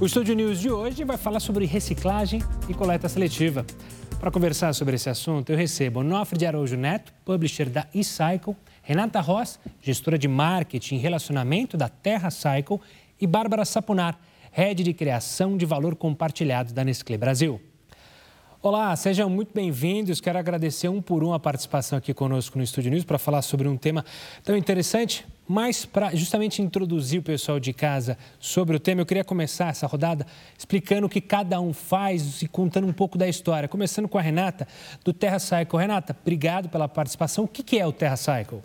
O Estúdio News de hoje vai falar sobre reciclagem e coleta seletiva. Para conversar sobre esse assunto, eu recebo Onofre de Araújo Neto, publisher da eCycle, Renata Ross, gestora de marketing e relacionamento da Terra Cycle, e Bárbara Sapunar, head de criação de valor compartilhado da Nestlé Brasil. Olá, sejam muito bem-vindos. Quero agradecer um por um a participação aqui conosco no Estúdio News para falar sobre um tema tão interessante, mas para justamente introduzir o pessoal de casa sobre o tema, eu queria começar essa rodada explicando o que cada um faz e contando um pouco da história. Começando com a Renata, do Terra Cycle. Renata, obrigado pela participação. O que é o Terra Cycle?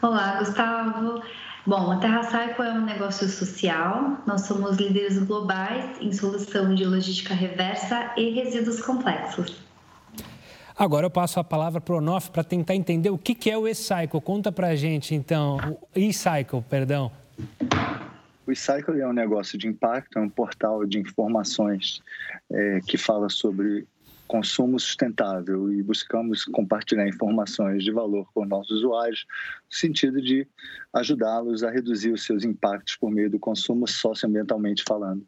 Olá, Gustavo. Bom, a Terra Cycle é um negócio social. Nós somos líderes globais em solução de logística reversa e resíduos complexos. Agora eu passo a palavra para o Onof para tentar entender o que é o e-cycle. Conta para a gente, então, o e-cycle, perdão. O e-cycle é um negócio de impacto, é um portal de informações é, que fala sobre consumo sustentável e buscamos compartilhar informações de valor com nossos usuários, no sentido de ajudá-los a reduzir os seus impactos por meio do consumo socioambientalmente falando.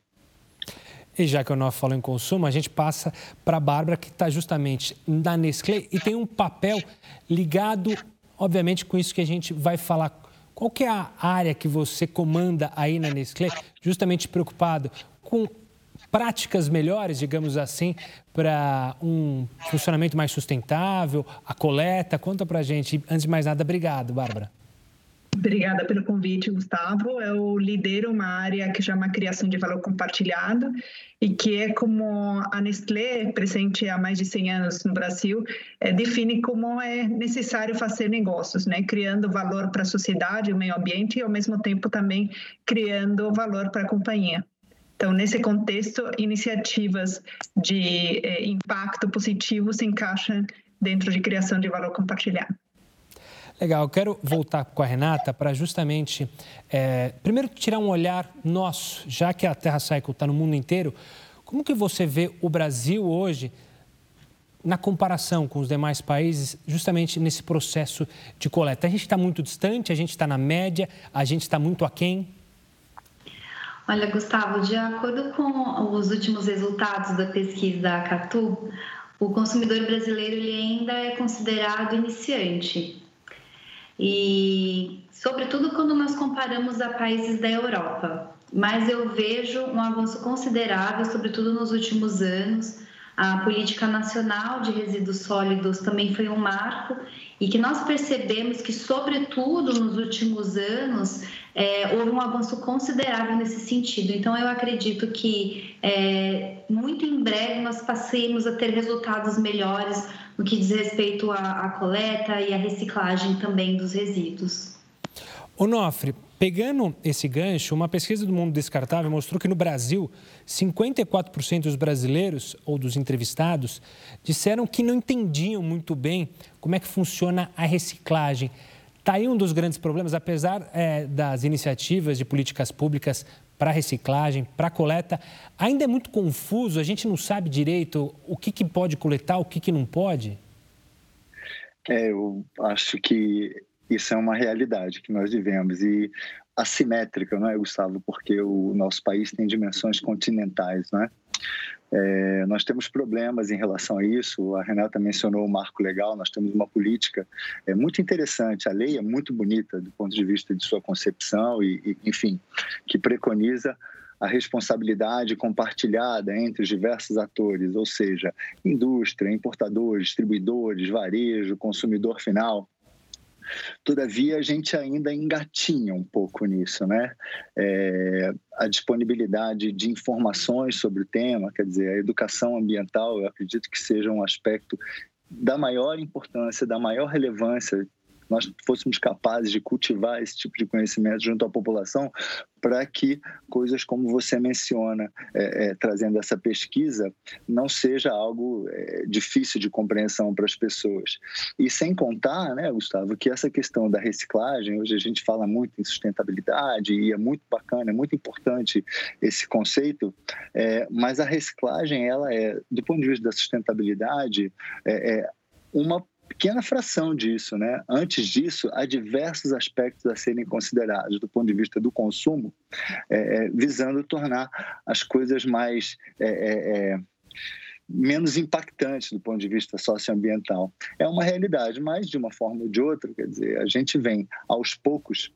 E já que o Nof falou em consumo, a gente passa para a Bárbara, que está justamente na Nestlé e tem um papel ligado, obviamente, com isso que a gente vai falar. Qual que é a área que você comanda aí na Nestlé, justamente preocupado com práticas melhores, digamos assim, para um funcionamento mais sustentável, a coleta? Conta para a gente. Antes de mais nada, obrigado, Bárbara. Obrigada pelo convite, Gustavo. Eu lidero uma área que chama Criação de Valor Compartilhado e que é como a Nestlé, presente há mais de 100 anos no Brasil, é, define como é necessário fazer negócios, né? criando valor para a sociedade, o meio ambiente e, ao mesmo tempo, também criando valor para a companhia. Então, nesse contexto, iniciativas de é, impacto positivo se encaixam dentro de criação de valor compartilhado. Legal, quero voltar com a Renata para justamente, é, primeiro, tirar um olhar nosso, já que a Terra Cycle está no mundo inteiro, como que você vê o Brasil hoje na comparação com os demais países, justamente nesse processo de coleta? A gente está muito distante, a gente está na média, a gente está muito aquém? Olha, Gustavo, de acordo com os últimos resultados da pesquisa da Catu, o consumidor brasileiro ele ainda é considerado iniciante. E, sobretudo, quando nós comparamos a países da Europa. Mas eu vejo um avanço considerável, sobretudo nos últimos anos. A política nacional de resíduos sólidos também foi um marco e que nós percebemos que, sobretudo nos últimos anos, é, houve um avanço considerável nesse sentido. Então, eu acredito que é, muito em breve nós passemos a ter resultados melhores no que diz respeito à, à coleta e à reciclagem também dos resíduos. Onofre, pegando esse gancho, uma pesquisa do Mundo Descartável mostrou que no Brasil, 54% dos brasileiros ou dos entrevistados disseram que não entendiam muito bem como é que funciona a reciclagem. Está aí um dos grandes problemas, apesar é, das iniciativas de políticas públicas para reciclagem, para coleta, ainda é muito confuso, a gente não sabe direito o que, que pode coletar, o que, que não pode? É, eu acho que isso é uma realidade que nós vivemos e assimétrica, não é, Gustavo? Porque o nosso país tem dimensões continentais, não é? É, nós temos problemas em relação a isso. A Renata mencionou o marco legal. Nós temos uma política é, muito interessante. A lei é muito bonita do ponto de vista de sua concepção e, e enfim, que preconiza a responsabilidade compartilhada entre os diversos atores, ou seja, indústria, importadores, distribuidores, varejo, consumidor final. Todavia, a gente ainda engatinha um pouco nisso, né? É, a disponibilidade de informações sobre o tema, quer dizer, a educação ambiental, eu acredito que seja um aspecto da maior importância, da maior relevância nós fôssemos capazes de cultivar esse tipo de conhecimento junto à população, para que coisas como você menciona, é, é, trazendo essa pesquisa, não seja algo é, difícil de compreensão para as pessoas. E sem contar, né, Gustavo, que essa questão da reciclagem, hoje a gente fala muito em sustentabilidade e é muito bacana, é muito importante esse conceito, é, mas a reciclagem, ela é, do ponto de vista da sustentabilidade, é, é uma pequena fração disso, né? Antes disso, há diversos aspectos a serem considerados do ponto de vista do consumo, é, é visando tornar as coisas mais é, é, é, menos impactantes do ponto de vista socioambiental. É uma realidade, mas de uma forma ou de outra, quer dizer, a gente vem aos poucos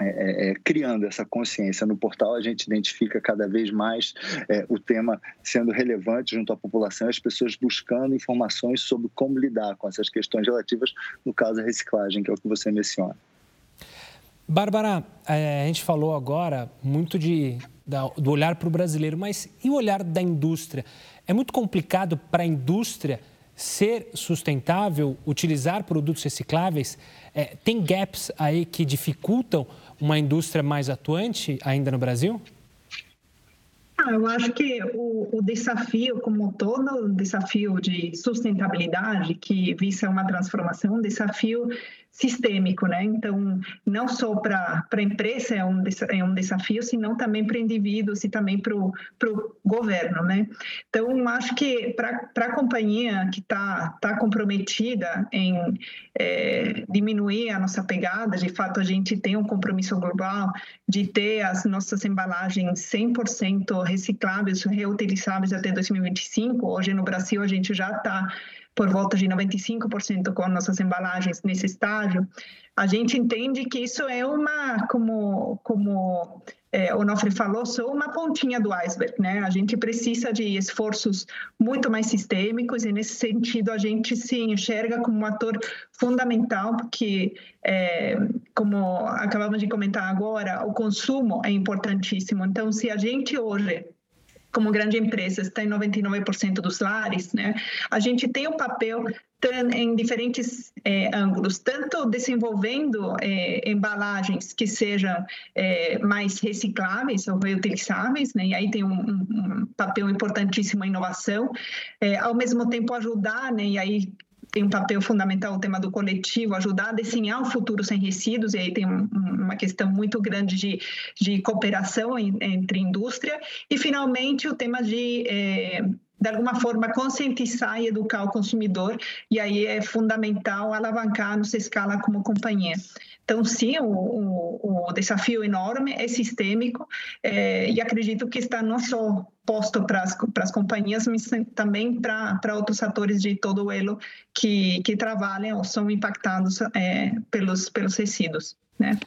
é, é, é, criando essa consciência no portal, a gente identifica cada vez mais é, o tema sendo relevante junto à população, as pessoas buscando informações sobre como lidar com essas questões relativas, no caso, a reciclagem, que é o que você menciona. Bárbara, é, a gente falou agora muito de, do olhar para o brasileiro, mas e o olhar da indústria? É muito complicado para a indústria ser sustentável, utilizar produtos recicláveis? É, tem gaps aí que dificultam uma indústria mais atuante ainda no Brasil? Ah, eu acho que o, o, desafio, como todo desafio de sustentabilidade, que visa uma transformação, um desafio sistêmico, né? Então, não só para a empresa é um, é um desafio, senão também para indivíduos e também para o governo, né? Então, acho que para a companhia que está tá comprometida em é, diminuir a nossa pegada, de fato, a gente tem um compromisso global de ter as nossas embalagens 100% recicláveis, reutilizáveis até 2025. Hoje, no Brasil, a gente já está por volta de 95% com nossas embalagens nesse estágio, a gente entende que isso é uma, como, como é, Nofre falou, só uma pontinha do iceberg, né? A gente precisa de esforços muito mais sistêmicos e nesse sentido a gente se enxerga como um ator fundamental porque, é, como acabamos de comentar agora, o consumo é importantíssimo. Então, se a gente hoje como grande empresa está em 99% dos lares, né? A gente tem um papel em diferentes é, ângulos, tanto desenvolvendo é, embalagens que sejam é, mais recicláveis ou reutilizáveis, né? e aí tem um, um papel importantíssimo a inovação, ao mesmo tempo ajudar, né? e aí tem um papel fundamental o tema do coletivo, ajudar a desenhar um futuro sem resíduos, e aí tem um, uma questão muito grande de, de cooperação em, entre indústria, e finalmente o tema de é, de alguma forma, conscientizar e educar o consumidor, e aí é fundamental alavancar nossa escala como companhia. Então, sim, o, o, o desafio enorme é sistêmico, é, e acredito que está não só posto para as companhias, mas também para outros atores de todo o elo que, que trabalham ou são impactados é, pelos, pelos resíduos. Né?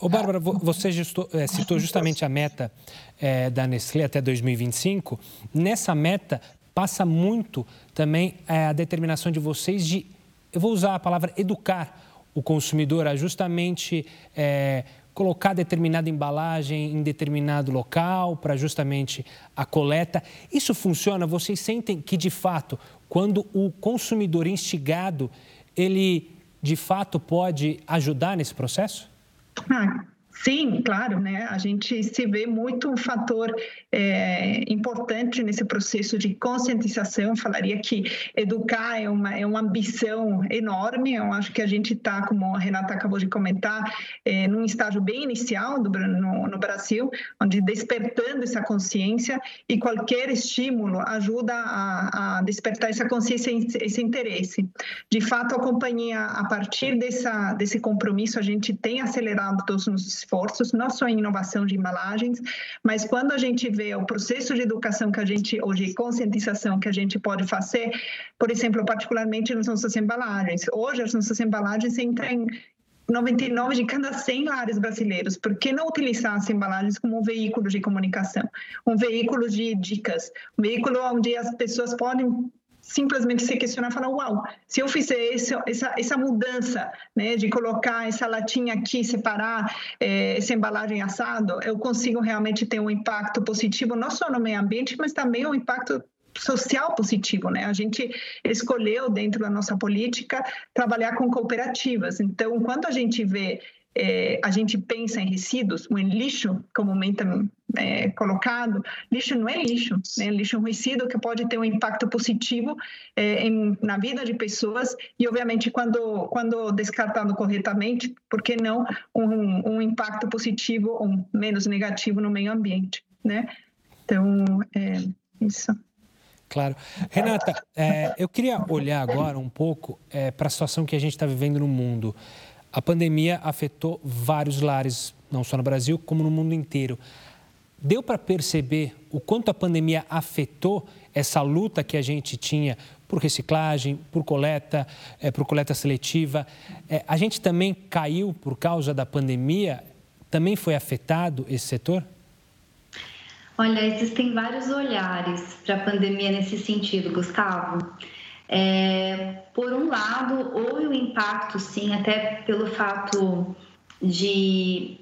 Ô, Bárbara, você é, citou justamente a meta é, da Nestlé até 2025. Nessa meta, passa muito também é, a determinação de vocês de, eu vou usar a palavra educar o consumidor a justamente é, colocar determinada embalagem em determinado local para justamente a coleta. Isso funciona? Vocês sentem que, de fato, quando o consumidor instigado, ele de fato pode ajudar nesse processo? Ah, Sim, claro, né? A gente se vê muito um fator é, importante nesse processo de conscientização. falaria que educar é uma, é uma ambição enorme. Eu acho que a gente está, como a Renata acabou de comentar, é, num estágio bem inicial do, no, no Brasil, onde despertando essa consciência e qualquer estímulo ajuda a, a despertar essa consciência esse interesse. De fato, a companhia, a partir dessa, desse compromisso, a gente tem acelerado todos os esforços, não só em inovação de embalagens, mas quando a gente vê o processo de educação que a gente, ou de conscientização que a gente pode fazer, por exemplo, particularmente nas nossas embalagens. Hoje, as nossas embalagens entram em 99 de cada 100 lares brasileiros. Por que não utilizar as embalagens como um veículo de comunicação, um veículo de dicas, um veículo onde as pessoas podem simplesmente se questionar falar, uau, se eu fizer esse, essa, essa mudança, né, de colocar essa latinha aqui, separar é, essa embalagem assado, eu consigo realmente ter um impacto positivo, não só no meio ambiente, mas também um impacto social positivo, né? A gente escolheu dentro da nossa política trabalhar com cooperativas. Então, quando a gente vê é, a gente pensa em resíduos, em lixo, comumente é, colocado, lixo não é lixo, né? lixo é um resíduo que pode ter um impacto positivo é, em, na vida de pessoas e, obviamente, quando, quando descartado corretamente, por que não um, um impacto positivo ou menos negativo no meio ambiente, né? Então, é isso. Claro. Renata, é, eu queria olhar agora um pouco é, para a situação que a gente está vivendo no mundo. A pandemia afetou vários lares, não só no Brasil, como no mundo inteiro. Deu para perceber o quanto a pandemia afetou essa luta que a gente tinha por reciclagem, por coleta, é, por coleta seletiva. É, a gente também caiu por causa da pandemia? Também foi afetado esse setor? Olha, existem vários olhares para a pandemia nesse sentido, Gustavo. É, por um lado, houve o um impacto, sim, até pelo fato de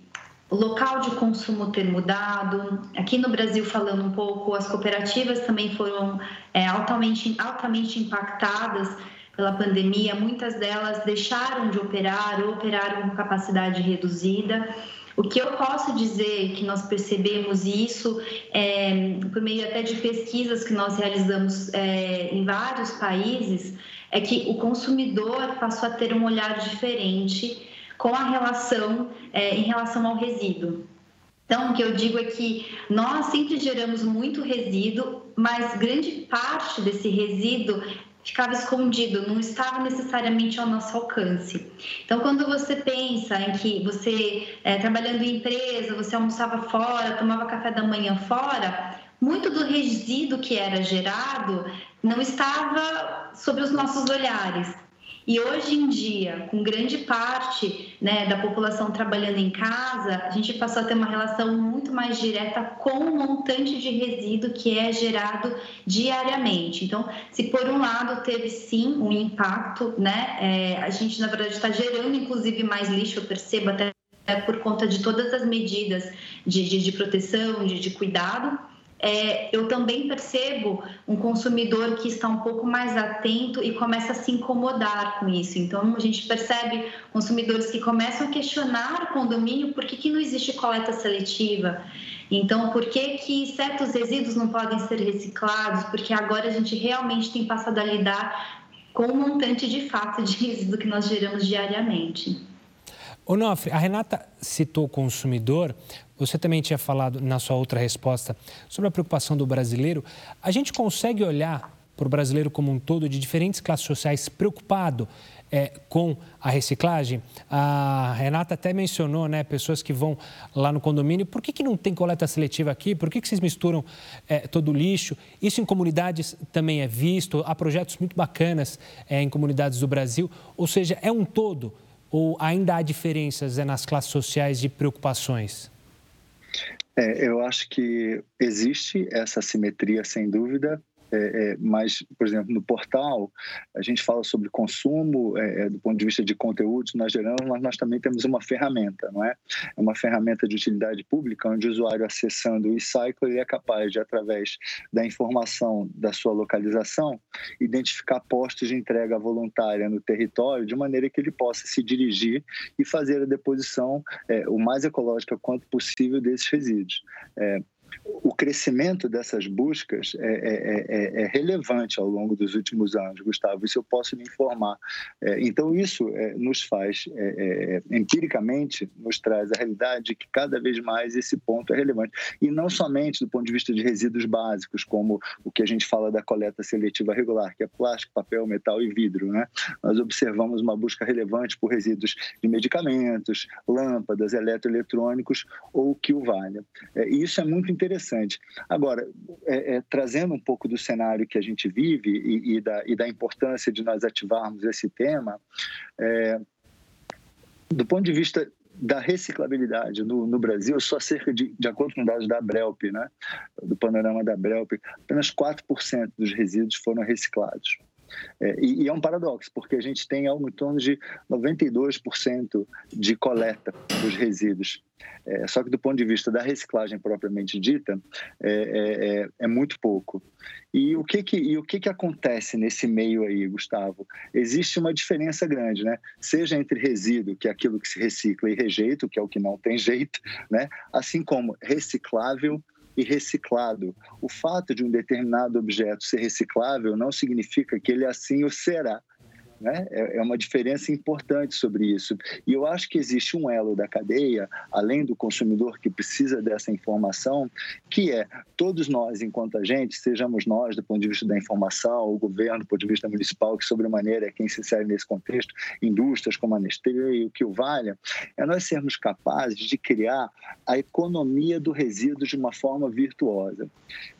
local de consumo ter mudado. Aqui no Brasil, falando um pouco, as cooperativas também foram é, altamente, altamente impactadas pela pandemia. Muitas delas deixaram de operar ou operaram com capacidade reduzida. O que eu posso dizer que nós percebemos isso é, por meio até de pesquisas que nós realizamos é, em vários países é que o consumidor passou a ter um olhar diferente com a relação é, em relação ao resíduo. Então, o que eu digo é que nós sempre geramos muito resíduo, mas grande parte desse resíduo ficava escondido, não estava necessariamente ao nosso alcance. Então, quando você pensa em que você, é, trabalhando em empresa, você almoçava fora, tomava café da manhã fora, muito do resíduo que era gerado não estava sobre os nossos olhares. E hoje em dia, com grande parte né, da população trabalhando em casa, a gente passou a ter uma relação muito mais direta com o montante de resíduo que é gerado diariamente. Então, se por um lado teve sim um impacto, né, é, a gente na verdade está gerando inclusive mais lixo, eu percebo até por conta de todas as medidas de, de, de proteção, de, de cuidado é, eu também percebo um consumidor que está um pouco mais atento e começa a se incomodar com isso. Então, a gente percebe consumidores que começam a questionar o condomínio por que, que não existe coleta seletiva. Então, por que, que certos resíduos não podem ser reciclados? Porque agora a gente realmente tem passado a lidar com o montante de fato de resíduo que nós geramos diariamente. Onofre, a Renata citou o consumidor, você também tinha falado na sua outra resposta sobre a preocupação do brasileiro. A gente consegue olhar para o brasileiro como um todo, de diferentes classes sociais, preocupado é, com a reciclagem? A Renata até mencionou, né, pessoas que vão lá no condomínio. Por que, que não tem coleta seletiva aqui? Por que, que vocês misturam é, todo o lixo? Isso em comunidades também é visto. Há projetos muito bacanas é, em comunidades do Brasil. Ou seja, é um todo ou ainda há diferenças é, nas classes sociais de preocupações? É, eu acho que existe essa simetria, sem dúvida, é, é, mas, por exemplo, no portal, a gente fala sobre consumo é, é do ponto de vista de conteúdos nós geramos, mas nós também temos uma ferramenta, não é? É uma ferramenta de utilidade pública, onde o usuário acessando o e-cycle ele é capaz de, através da informação da sua localização, identificar postos de entrega voluntária no território, de maneira que ele possa se dirigir e fazer a deposição é, o mais ecológica quanto possível desses resíduos. É, o crescimento dessas buscas é, é, é, é, relevante ao longo dos últimos anos, Gustavo, isso eu posso lhe informar. É, então, isso é, nos faz, é, empiricamente, nos traz a realidade de que cada vez mais esse ponto é relevante. E não somente do ponto de vista de resíduos básicos, como o que a gente fala da coleta seletiva regular, que é plástico, papel, metal e vidro. Né? Nós observamos uma busca relevante por resíduos de medicamentos, lâmpadas, eletroeletrônicos ou o que o valha. Isso é muito interessante interessante. Agora, é, é, trazendo um pouco do cenário que a gente vive e, e, da, e da, importância de nós ativarmos esse tema, é, do ponto de vista da reciclabilidade no, no, Brasil, só cerca de, de acordo com dados da Brelp, né, do panorama da Brelp, apenas 4% dos resíduos foram reciclados. É, e, é um paradoxo, porque a gente tem algo em torno de 92% de coleta dos resíduos. É, só que do ponto de vista da reciclagem propriamente dita, é, é, é, é muito pouco. E o, que, que, e o que, que acontece nesse meio aí, Gustavo? Existe uma diferença grande, né? Seja entre resíduo, que é aquilo que se recicla, e rejeito, que é o que não tem jeito, né? assim como reciclável e reciclado. O fato de um determinado objeto ser reciclável não significa que ele assim o será. Né? É, é uma diferença importante sobre isso. E eu acho que existe um elo da cadeia, além do consumidor que precisa dessa informação, que é todos nós, enquanto agentes, sejamos nós do ponto de vista da informação, o governo do ponto de vista municipal, que sobremaneira é quem se serve nesse contexto, indústrias como a Nestlé e o que o valha, é nós sermos capazes de criar a economia do resíduo de uma forma virtuosa.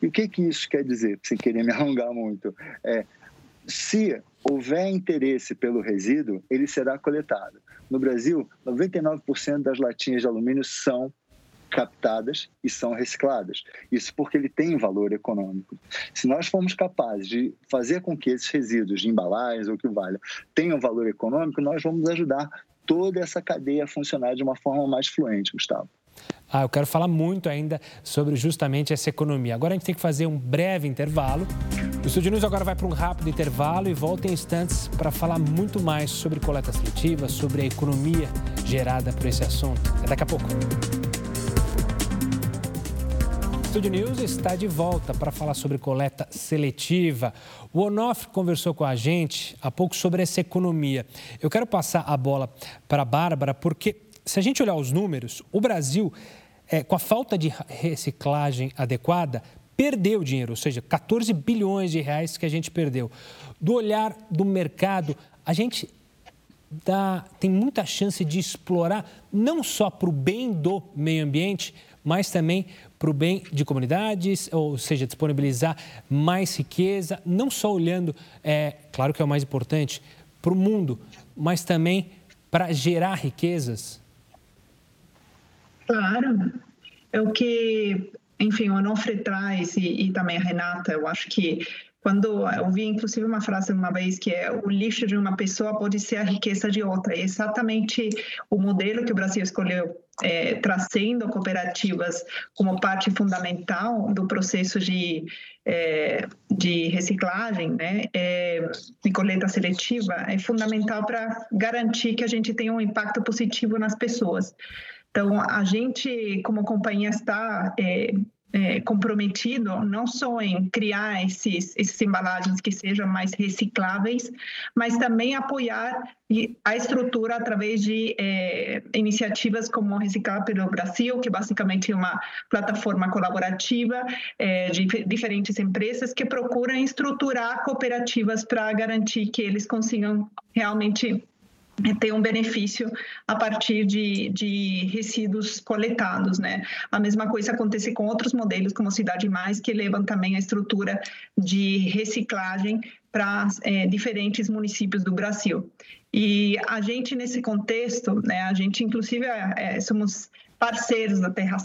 E o que, que isso quer dizer, sem querer me alongar muito? É, se houver interesse pelo resíduo, ele será coletado. No Brasil, 99% das latinhas de alumínio são captadas e são recicladas. Isso porque ele tem valor econômico. Se nós formos capazes de fazer com que esses resíduos de embalagens ou que valha tenham valor econômico, nós vamos ajudar toda essa cadeia a funcionar de uma forma mais fluente, Gustavo. Ah, eu quero falar muito ainda sobre justamente essa economia. Agora a gente tem que fazer um breve intervalo. O Estúdio News agora vai para um rápido intervalo e volta em instantes para falar muito mais sobre coleta seletiva, sobre a economia gerada por esse assunto. É daqui a pouco. Estúdio News está de volta para falar sobre coleta seletiva. O Onofre conversou com a gente há pouco sobre essa economia. Eu quero passar a bola para a Bárbara, porque se a gente olhar os números, o Brasil, é, com a falta de reciclagem adequada, perdeu dinheiro, ou seja, 14 bilhões de reais que a gente perdeu. Do olhar do mercado, a gente dá, tem muita chance de explorar, não só para o bem do meio ambiente, mas também para o bem de comunidades, ou seja, disponibilizar mais riqueza, não só olhando, é, claro que é o mais importante, para o mundo, mas também para gerar riquezas Claro. É o que, enfim, o Onofre traz e, e também a Renata, eu acho que quando eu vi inclusive uma frase uma vez que é o lixo de uma pessoa pode ser a riqueza de outra. É exatamente o modelo que o Brasil escolheu, é, trazendo cooperativas como parte fundamental do processo de, é, de reciclagem, né, é, de coleta seletiva, é fundamental para garantir que a gente tenha um impacto positivo nas pessoas. Então, a gente, como companhia, está é, é, comprometido não só em criar esses, esses embalagens que sejam mais recicláveis, mas também apoiar a estrutura através de é, iniciativas como Reciclar pelo Brasil, que basicamente é uma plataforma colaborativa é, de diferentes empresas que procuram estruturar cooperativas para garantir que eles consigam realmente ter um benefício a partir de, de resíduos coletados, né? A mesma coisa acontece com outros modelos, como Cidade Mais, que levam também a estrutura de reciclagem para é, diferentes municípios do Brasil. E a gente, nesse contexto, né, a gente, inclusive, é, é somos parceiros da Terra.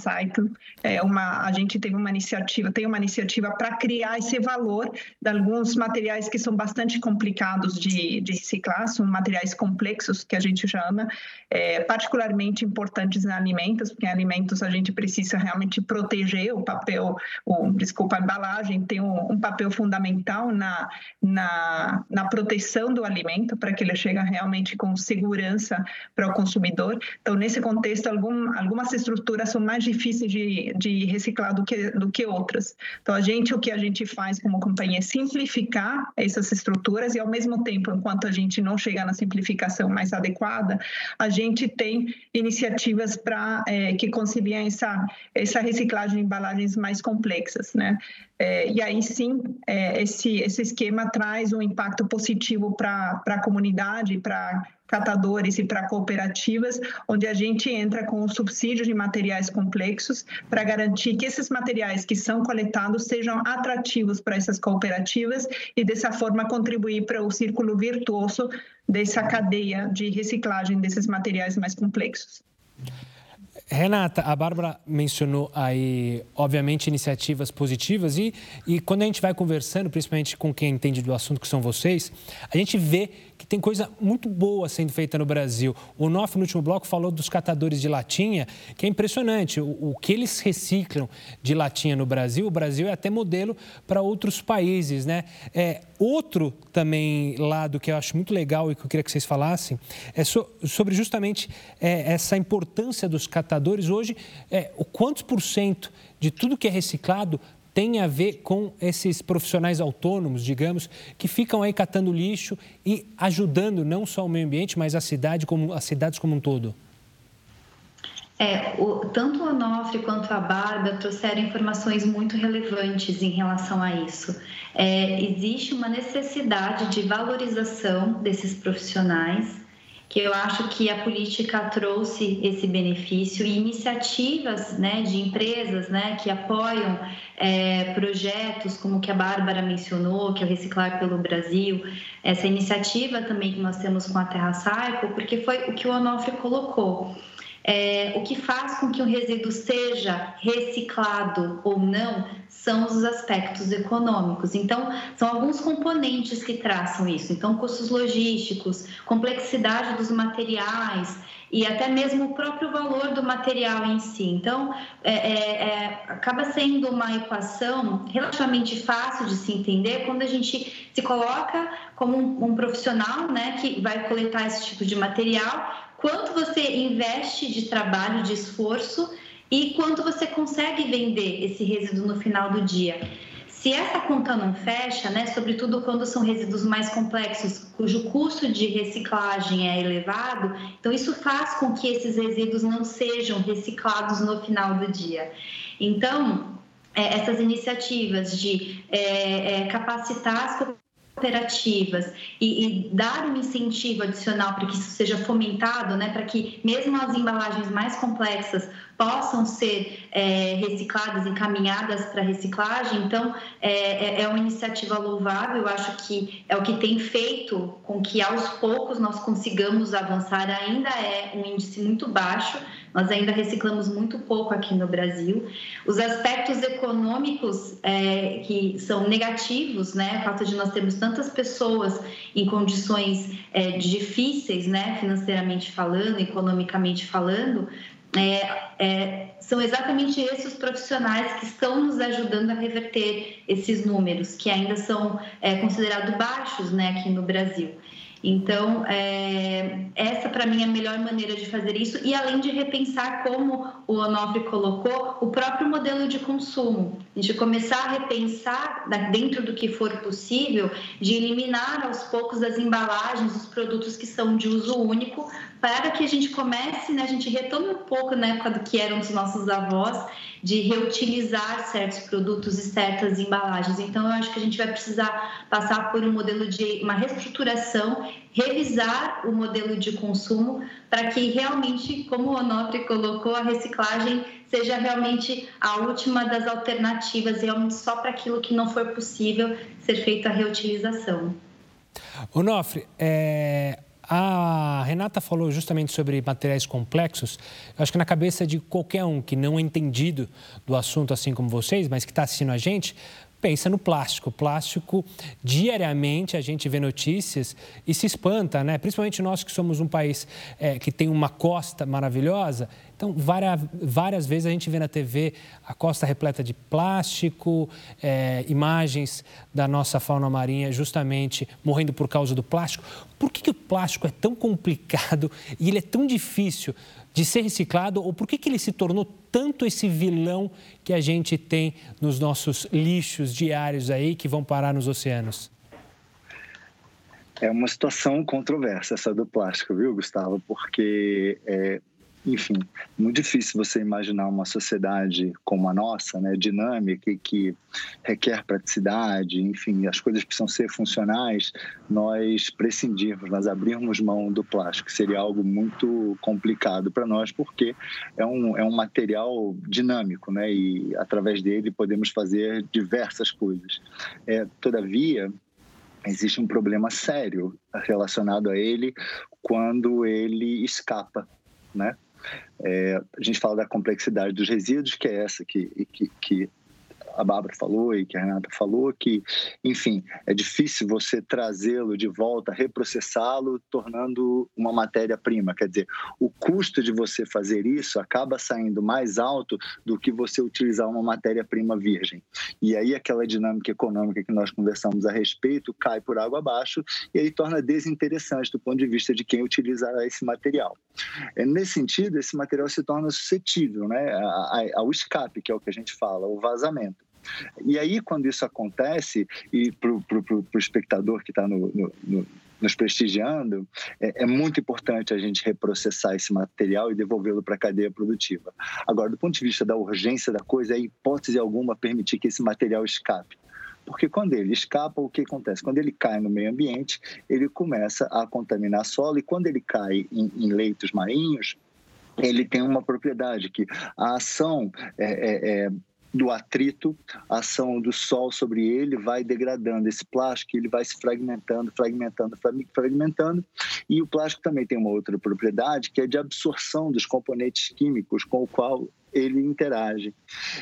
É uma, a gente teve uma iniciativa, tem uma iniciativa para criar esse valor de alguns materiais que são bastante complicados de, de reciclar, são materiais complexos que a gente chama, é, particularmente importantes em alimentos, porque em alimentos a gente precisa realmente proteger o papel, o, desculpa, a embalagem tem um, um papel fundamental na, na, na proteção do alimento para que ele chegue realmente com segurança para o consumidor. Então, nesse contexto, algum, algumas algumas estruturas são mais difíceis de, de reciclar do que, do que outras. Então, a gente, o que a gente faz como companhia é simplificar essas estruturas e, ao mesmo tempo, enquanto a gente não chegar na simplificação mais adequada, a gente tem iniciativas para é, que conciliem essa, essa reciclagem de embalagens mais complexas, né? É, e aí sim, é, esse, esse esquema traz um impacto positivo para a comunidade, para catadores e para cooperativas, onde a gente entra com o subsídio de materiais complexos para garantir que esses materiais que são coletados sejam atrativos para essas cooperativas e dessa forma contribuir para o círculo virtuoso dessa cadeia de reciclagem desses materiais mais complexos. Renata, a Bárbara mencionou aí, obviamente, iniciativas positivas e, e quando a gente vai conversando, principalmente com quem entende do assunto, que são vocês, a gente vê que tem coisa muito boa sendo feita no Brasil. O Nof, no último bloco, falou dos catadores de latinha, que é impressionante. O, o que eles reciclam de latinha no Brasil, o Brasil é até modelo para outros países, né? É, outro também lado que eu acho muito legal e que eu queria que vocês falassem é so, sobre justamente é, essa importância dos catadores. Hoje, é, o quantos por cento de tudo que é reciclado tem a ver com esses profissionais autônomos, digamos, que ficam aí catando lixo e ajudando não só o meio ambiente, mas a cidade como as cidades como um todo? É, o, tanto o Onofre quanto a Barba trouxeram informações muito relevantes em relação a isso. É, existe uma necessidade de valorização desses profissionais, que eu acho que a política trouxe esse benefício e iniciativas né, de empresas né, que apoiam é, projetos como que a Bárbara mencionou, que é o Reciclar pelo Brasil, essa iniciativa também que nós temos com a Terra Cycle, porque foi o que o Onofre colocou é, o que faz com que o resíduo seja reciclado ou não são os aspectos econômicos. Então, são alguns componentes que traçam isso. Então, custos logísticos, complexidade dos materiais e até mesmo o próprio valor do material em si. Então, é, é, é acaba sendo uma equação relativamente fácil de se entender quando a gente se coloca como um, um profissional né, que vai coletar esse tipo de material quanto você investe de trabalho, de esforço e quanto você consegue vender esse resíduo no final do dia. Se essa conta não fecha, né, sobretudo quando são resíduos mais complexos, cujo custo de reciclagem é elevado, então isso faz com que esses resíduos não sejam reciclados no final do dia. Então, é, essas iniciativas de é, é, capacitar as cooperativas e, e, dar um incentivo adicional para que isso seja fomentado, né, para que mesmo as embalagens mais complexas possam ser é, recicladas, encaminhadas para reciclagem. Então, é, é, é uma iniciativa louvável. Eu acho que é o que tem feito com que aos poucos nós consigamos avançar. Ainda é um índice muito baixo nós ainda reciclamos muito pouco aqui no Brasil. Os aspectos econômicos é, que são negativos, né, a falta de nós termos tantas pessoas em condições é, difíceis, né, financeiramente falando, economicamente falando, é, é, são exatamente esses profissionais que estão nos ajudando a reverter esses números, que ainda são é, considerados baixos né, aqui no Brasil. Então, é, essa para mim é a melhor maneira de fazer isso, e além de repensar, como o Onofre colocou, o próprio modelo de consumo. A gente começar a repensar, dentro do que for possível, de eliminar aos poucos as embalagens, os produtos que são de uso único, para que a gente comece, né, a gente retome um pouco na época do que eram os nossos avós, de reutilizar certos produtos e certas embalagens. Então, eu acho que a gente vai precisar passar por um modelo de uma reestruturação, revisar o modelo de consumo, para que realmente, como o Onofre colocou, a reciclagem seja realmente a última das alternativas, realmente só para aquilo que não for possível ser feita a reutilização. Onofre, é, a Renata falou justamente sobre materiais complexos. Eu acho que na cabeça de qualquer um que não é entendido do assunto, assim como vocês, mas que está assistindo a gente, pensa no plástico. Plástico, diariamente a gente vê notícias e se espanta, né? Principalmente nós que somos um país é, que tem uma costa maravilhosa. Então, várias, várias vezes a gente vê na TV a costa repleta de plástico, é, imagens da nossa fauna marinha justamente morrendo por causa do plástico. Por que, que o plástico é tão complicado e ele é tão difícil de ser reciclado ou por que, que ele se tornou tanto esse vilão que a gente tem nos nossos lixos diários aí que vão parar nos oceanos? É uma situação controversa essa do plástico, viu, Gustavo? Porque é, enfim, muito difícil você imaginar uma sociedade como a nossa, né, dinâmica e que requer praticidade, enfim, as coisas precisam ser funcionais, nós prescindirmos, nós abrirmos mão do plástico. Seria algo muito complicado para nós, porque é um, é um material dinâmico, né, e através dele podemos fazer diversas coisas. É, todavia, existe um problema sério relacionado a ele quando ele escapa, né? É, a gente fala da complexidade dos resíduos, que é essa que, que, que a Bárbara falou e que a Renata falou, que, enfim, é difícil você trazê-lo de volta, reprocessá-lo, tornando uma matéria-prima. Quer dizer, o custo de você fazer isso acaba saindo mais alto do que você utilizar uma matéria-prima virgem. E aí aquela dinâmica econômica que nós conversamos a respeito cai por água abaixo e aí torna desinteressante do ponto de vista de quem utilizará esse material. É, nesse sentido, esse material se torna suscetível né, ao escape, que é o que a gente fala, o vazamento. E aí, quando isso acontece, e para o espectador que está no, no, no nos prestigiando, é, é, muito importante a gente reprocessar esse material e devolvê-lo para a cadeia produtiva. Agora, do ponto de vista da urgência da coisa, é hipótese alguma permitir que esse material escape. Porque quando ele escapa, o que acontece? Quando ele cai no meio ambiente, ele começa a contaminar solo, e quando ele cai em, em leitos marinhos, ele tem uma propriedade que a ação é, é, é do atrito, a ação do sol sobre ele vai degradando esse plástico, ele vai se fragmentando, fragmentando, fragmentando. E o plástico também tem uma outra propriedade, que é de absorção dos componentes químicos com o qual ele interage.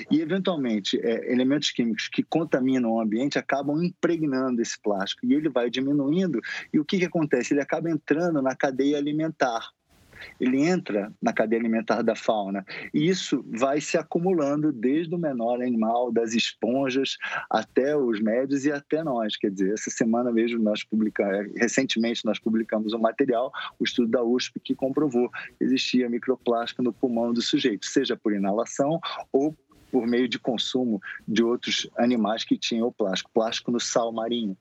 E, eventualmente, é, elementos químicos que contaminam o ambiente acabam impregnando esse plástico e ele vai diminuindo. E o que, que acontece? Ele acaba entrando na cadeia alimentar ele entra na cadeia alimentar da fauna. E isso vai se acumulando desde o menor animal, das esponjas, até os médios e até nós. Quer dizer, essa semana mesmo nós publicamos, recentemente nós publicamos um material, o estudo da USP, que comprovou que existia microplástico no pulmão do sujeito, seja por inalação ou por meio de consumo de outros animais que tinham o plástico, plástico no sal marinho.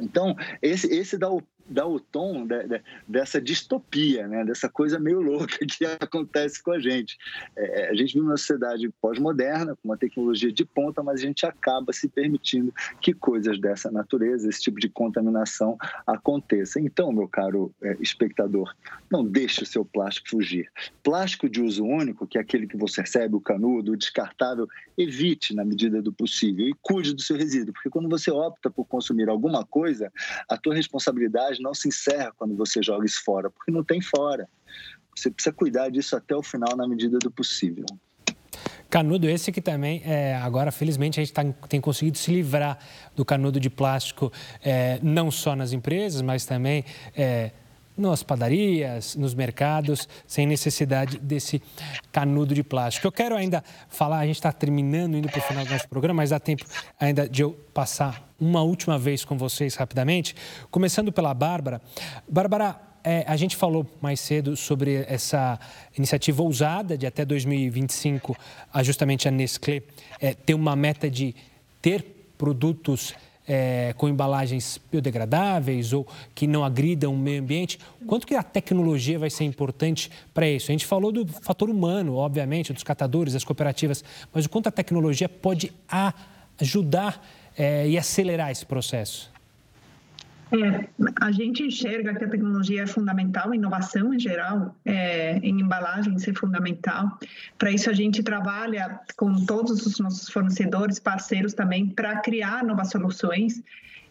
Então, esse, esse dá o dá o tom de, de, dessa distopia, né? dessa coisa meio louca que acontece com a gente. É, é, a gente vive uma sociedade pós-moderna, com uma tecnologia de ponta, mas a gente acaba se permitindo que coisas dessa natureza, esse tipo de contaminação aconteça. Então, meu caro é, espectador, não deixe o seu plástico fugir. Plástico de uso único, que é aquele que você recebe, o canudo, o descartável, evite na medida do possível e cuide do seu resíduo, porque quando você opta por consumir alguma coisa, a tua responsabilidade não se encerra quando você joga isso fora, porque não tem fora. Você precisa cuidar disso até o final, na medida do possível. Canudo esse que também, é, agora felizmente a gente tá, tem conseguido se livrar do canudo de plástico, é, não só nas empresas, mas também é, nas padarias, nos mercados, sem necessidade desse canudo de plástico. Eu quero ainda falar, a gente está terminando, indo para o final do nosso programa, mas dá tempo ainda de eu passar uma última vez com vocês rapidamente, começando pela Bárbara. Bárbara, é, a gente falou mais cedo sobre essa iniciativa ousada de até 2025, a, justamente a Nestlé é, ter uma meta de ter produtos é, com embalagens biodegradáveis ou que não agridam o meio ambiente. Quanto que a tecnologia vai ser importante para isso? A gente falou do fator humano, obviamente, dos catadores, das cooperativas, mas o quanto a tecnologia pode ajudar é, e acelerar esse processo? É, a gente enxerga que a tecnologia é fundamental, inovação em geral, é, em embalagens é fundamental. Para isso, a gente trabalha com todos os nossos fornecedores, parceiros também, para criar novas soluções.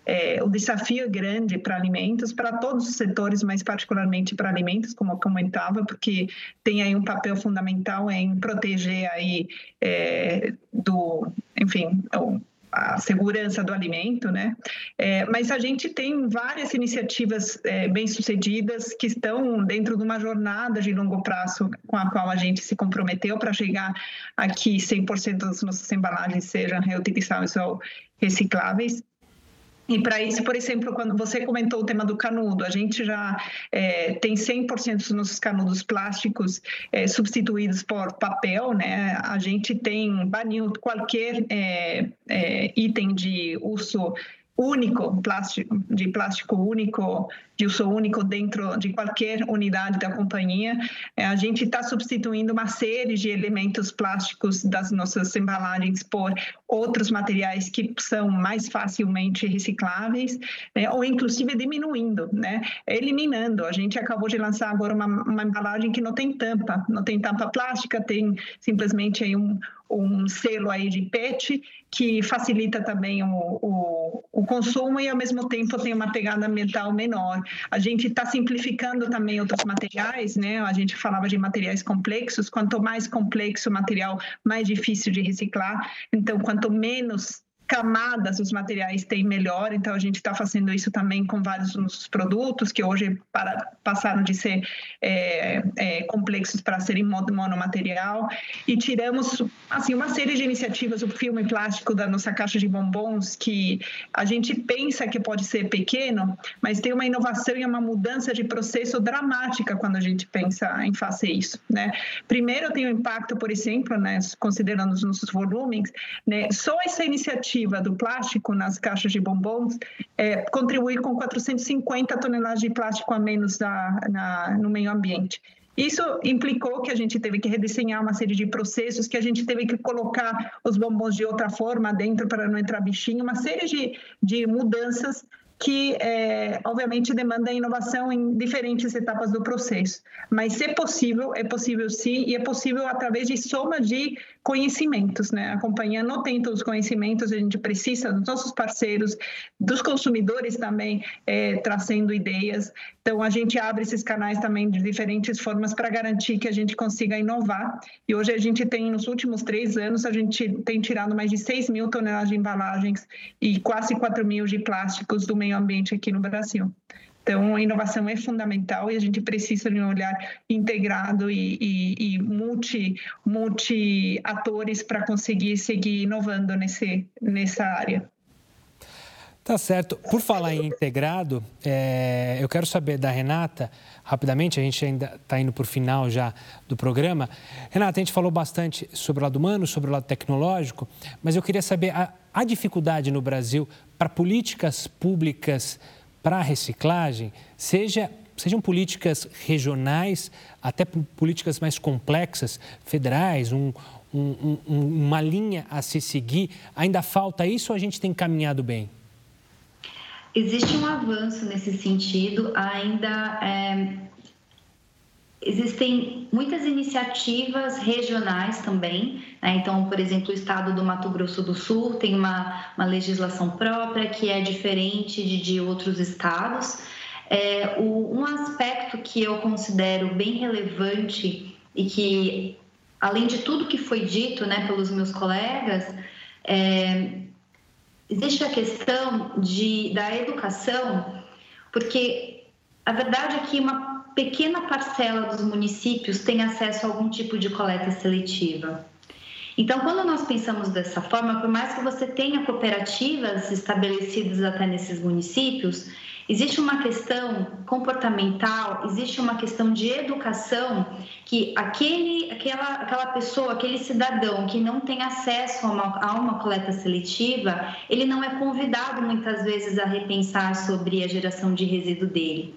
É, o desafio é grande para alimentos, para todos os setores, mas particularmente para alimentos, como eu comentava, porque tem aí um papel fundamental em proteger aí é, do, enfim, a segurança do alimento, né? É, mas a gente tem várias iniciativas é, bem-sucedidas que estão dentro de uma jornada de longo prazo com a qual a gente se comprometeu para chegar aqui 100% das nossas embalagens sejam reutilizáveis ou recicláveis. E para isso, por exemplo, quando você comentou o tema do canudo, a gente já é, tem 100% dos nossos canudos plásticos é, substituídos por papel, né? A gente tem banido qualquer é, é item de uso único, plástico, de plástico único, de uso único dentro de qualquer unidade da companhia. É, a gente está substituindo uma série de elementos plásticos das nossas embalagens por outros materiais que são mais facilmente recicláveis, né? ou inclusive diminuindo, né? eliminando. A gente acabou de lançar agora uma, uma embalagem que não tem tampa, não tem tampa plástica, tem simplesmente aí um, um selo aí de PET que facilita também o, o, o, consumo e ao mesmo tempo tem uma pegada ambiental menor. A gente está simplificando também outros materiais, né? A gente falava de materiais complexos. Quanto mais complexo o material, mais difícil de reciclar. Então, quanto menos camadas os materiais têm melhor, então a gente está fazendo isso também com vários dos produtos que hoje para, passaram de ser é, é, complexos para serem monomaterial e tiramos assim uma série de iniciativas, o filme plástico da nossa caixa de bombons que a gente pensa que pode ser pequeno, mas tem uma inovação e uma mudança de processo dramática quando a gente pensa em fazer isso, né? Primeiro tem o impacto, por exemplo, né, considerando os nossos volumes, né, só essa iniciativa do plástico nas caixas de bombons é, com 450 toneladas de plástico a menos na, na, no meio ambiente. Isso implicou que a gente teve que redesenhar uma série de processos, que a gente teve que colocar os bombons de outra forma dentro para não entrar bichinho, uma série de, de mudanças que, é, obviamente, demanda inovação em diferentes etapas do processo. Mas, se é possível, é possível sim, e é possível através de soma de conhecimentos. Né? A companhia não tem todos os conhecimentos, a gente precisa dos nossos parceiros, dos consumidores também, é, trazendo ideias. Então, a gente abre esses canais também de diferentes formas para garantir que a gente consiga inovar. E hoje a gente tem, nos últimos três anos, a gente tem tirado mais de 6 mil toneladas de embalagens e quase 4 mil de plásticos do meio ambiente aqui no Brasil. Então, a inovação é fundamental e a gente precisa de um olhar integrado e, e, e multi, multi atores para conseguir seguir inovando nesse, nessa área. Tá certo. Por falar em integrado, é, eu quero saber da Renata, rapidamente, a gente ainda está indo para o final já do programa. Renata, a gente falou bastante sobre o lado humano, sobre o lado tecnológico, mas eu queria saber a, a dificuldade no Brasil para políticas públicas para a reciclagem, seja, sejam políticas regionais, até políticas mais complexas, federais, um, um, um, uma linha a se seguir. Ainda falta isso ou a gente tem caminhado bem? Existe um avanço nesse sentido, ainda é, existem muitas iniciativas regionais também. Né? Então, por exemplo, o estado do Mato Grosso do Sul tem uma, uma legislação própria que é diferente de, de outros estados. É, o, um aspecto que eu considero bem relevante e que, além de tudo que foi dito né, pelos meus colegas, é, existe a questão de, da educação, porque a verdade é que uma pequena parcela dos municípios tem acesso a algum tipo de coleta seletiva. Então, quando nós pensamos dessa forma, por mais que você tenha cooperativas estabelecidas até nesses municípios, Existe uma questão comportamental, existe uma questão de educação que aquele, aquela, aquela pessoa, aquele cidadão que não tem acesso a uma, a uma coleta seletiva, ele não é convidado muitas vezes a repensar sobre a geração de resíduo dele.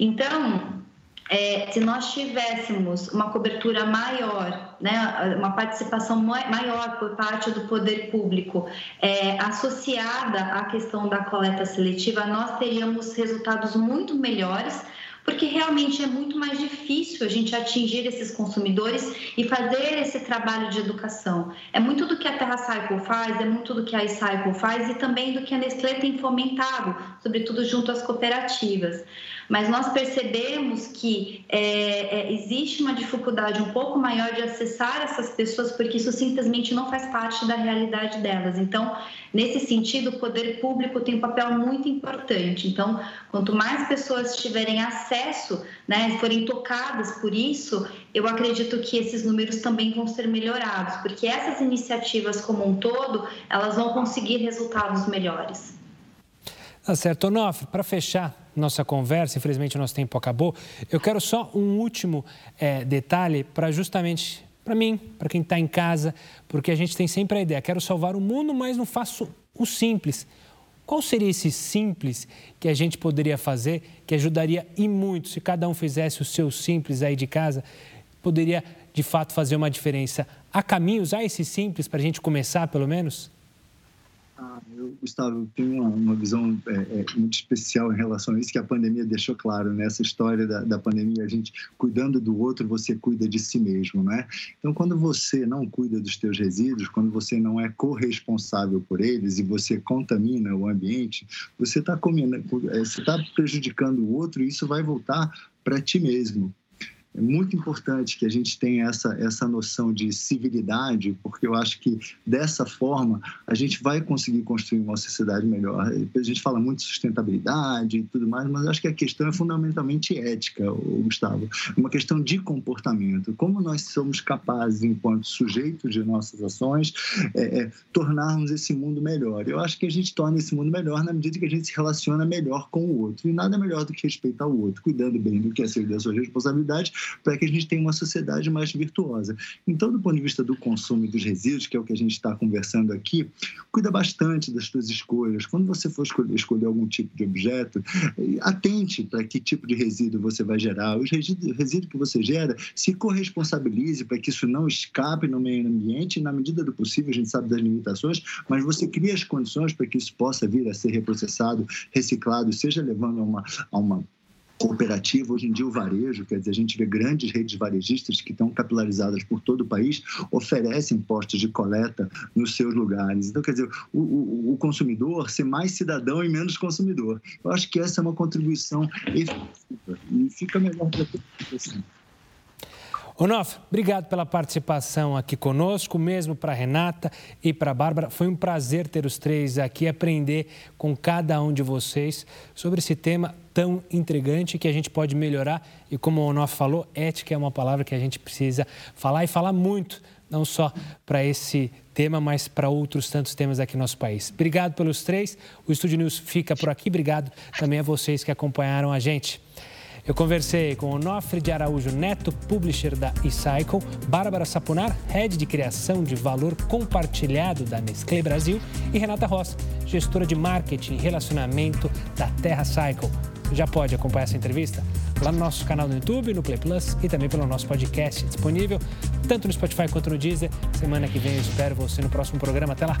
Então, é, se nós tivéssemos uma cobertura maior, né, uma participação maior por parte do poder público é, associada à questão da coleta seletiva, nós teríamos resultados muito melhores porque realmente é muito mais difícil a gente atingir esses consumidores e fazer esse trabalho de educação. É muito do que a Terra Cycle faz, é muito do que a Cycle faz e também do que a Nestlé tem fomentado, sobretudo junto às cooperativas. Mas nós percebemos que é, é, existe uma dificuldade um pouco maior de acessar essas pessoas, porque isso simplesmente não faz parte da realidade delas. Então, nesse sentido, o poder público tem um papel muito importante. Então, quanto mais pessoas tiverem acesso, né, forem tocadas por isso, eu acredito que esses números também vão ser melhorados, porque essas iniciativas como um todo, elas vão conseguir resultados melhores. Tá certo. Onofre, para fechar nossa conversa, infelizmente o nosso tempo acabou, eu quero só um último é, detalhe para justamente para mim, para quem está em casa, porque a gente tem sempre a ideia, quero salvar o mundo, mas não faço o simples. Qual seria esse simples que a gente poderia fazer, que ajudaria e muito, se cada um fizesse o seu simples aí de casa, poderia de fato fazer uma diferença? Há caminhos, há esse simples para a gente começar, pelo menos? Ah, eu, Gustavo, tenho uma, uma visão é, é, muito especial em relação a isso, que a pandemia deixou claro, né? história da, da, pandemia, a gente cuidando do outro, você cuida de si mesmo, né? Então, quando você não cuida dos teus resíduos, quando você não é corresponsável por eles e você contamina o ambiente, você está é, tá prejudicando o outro e isso vai voltar para ti mesmo. É muito importante que a gente tenha essa, essa noção de civilidade, porque eu acho que dessa forma a gente vai conseguir construir uma sociedade melhor. A gente fala muito de sustentabilidade e tudo mais, mas acho que a questão é fundamentalmente ética, Gustavo. Uma questão de comportamento. Como nós somos capazes, enquanto sujeitos de nossas ações, é, é, tornarmos esse mundo melhor. Eu acho que a gente torna esse mundo melhor na medida que a gente se relaciona melhor com o outro. E nada melhor do que respeitar o outro, cuidando bem do que é ser da sua responsabilidade, para que a gente tenha uma sociedade mais virtuosa. Então, do ponto de vista do consumo e dos resíduos, que é o que a gente está conversando aqui, cuida bastante das suas escolhas. Quando você for escolher, escolher algum tipo de objeto, atente para que tipo de resíduo você vai gerar. Os resíduos resíduo que você gera, se corresponsabilize para que isso não escape no meio ambiente, na medida do possível, a gente sabe das limitações, mas você cria as condições para que isso possa vir a ser reprocessado, reciclado, seja levando a uma, a uma cooperativa, hoje em dia o varejo, quer dizer, a gente vê grandes redes varejistas que estão capilarizadas por todo o país, oferecem postos de coleta nos seus lugares. Então, quer dizer, o, o, o consumidor ser mais cidadão e menos consumidor. Eu acho que essa é uma contribuição efetiva e fica melhor para todo. Onof, obrigado pela participação aqui conosco, mesmo para Renata e para Bárbara. Foi um prazer ter os três aqui, aprender com cada um de vocês sobre esse tema tão intrigante que a gente pode melhorar. E como o Onof falou, ética é uma palavra que a gente precisa falar e falar muito, não só para esse tema, mas para outros tantos temas aqui no nosso país. Obrigado pelos três. O Estúdio News fica por aqui. Obrigado também a vocês que acompanharam a gente. Eu conversei com Onofre de Araújo Neto, publisher da eCycle, Bárbara Sapunar, head de criação de valor compartilhado da Nestlé Brasil, e Renata Ross, gestora de marketing e relacionamento da Terra Cycle. Já pode acompanhar essa entrevista lá no nosso canal no YouTube, no Play Plus e também pelo nosso podcast disponível tanto no Spotify quanto no Deezer. Semana que vem eu espero você no próximo programa. Até lá!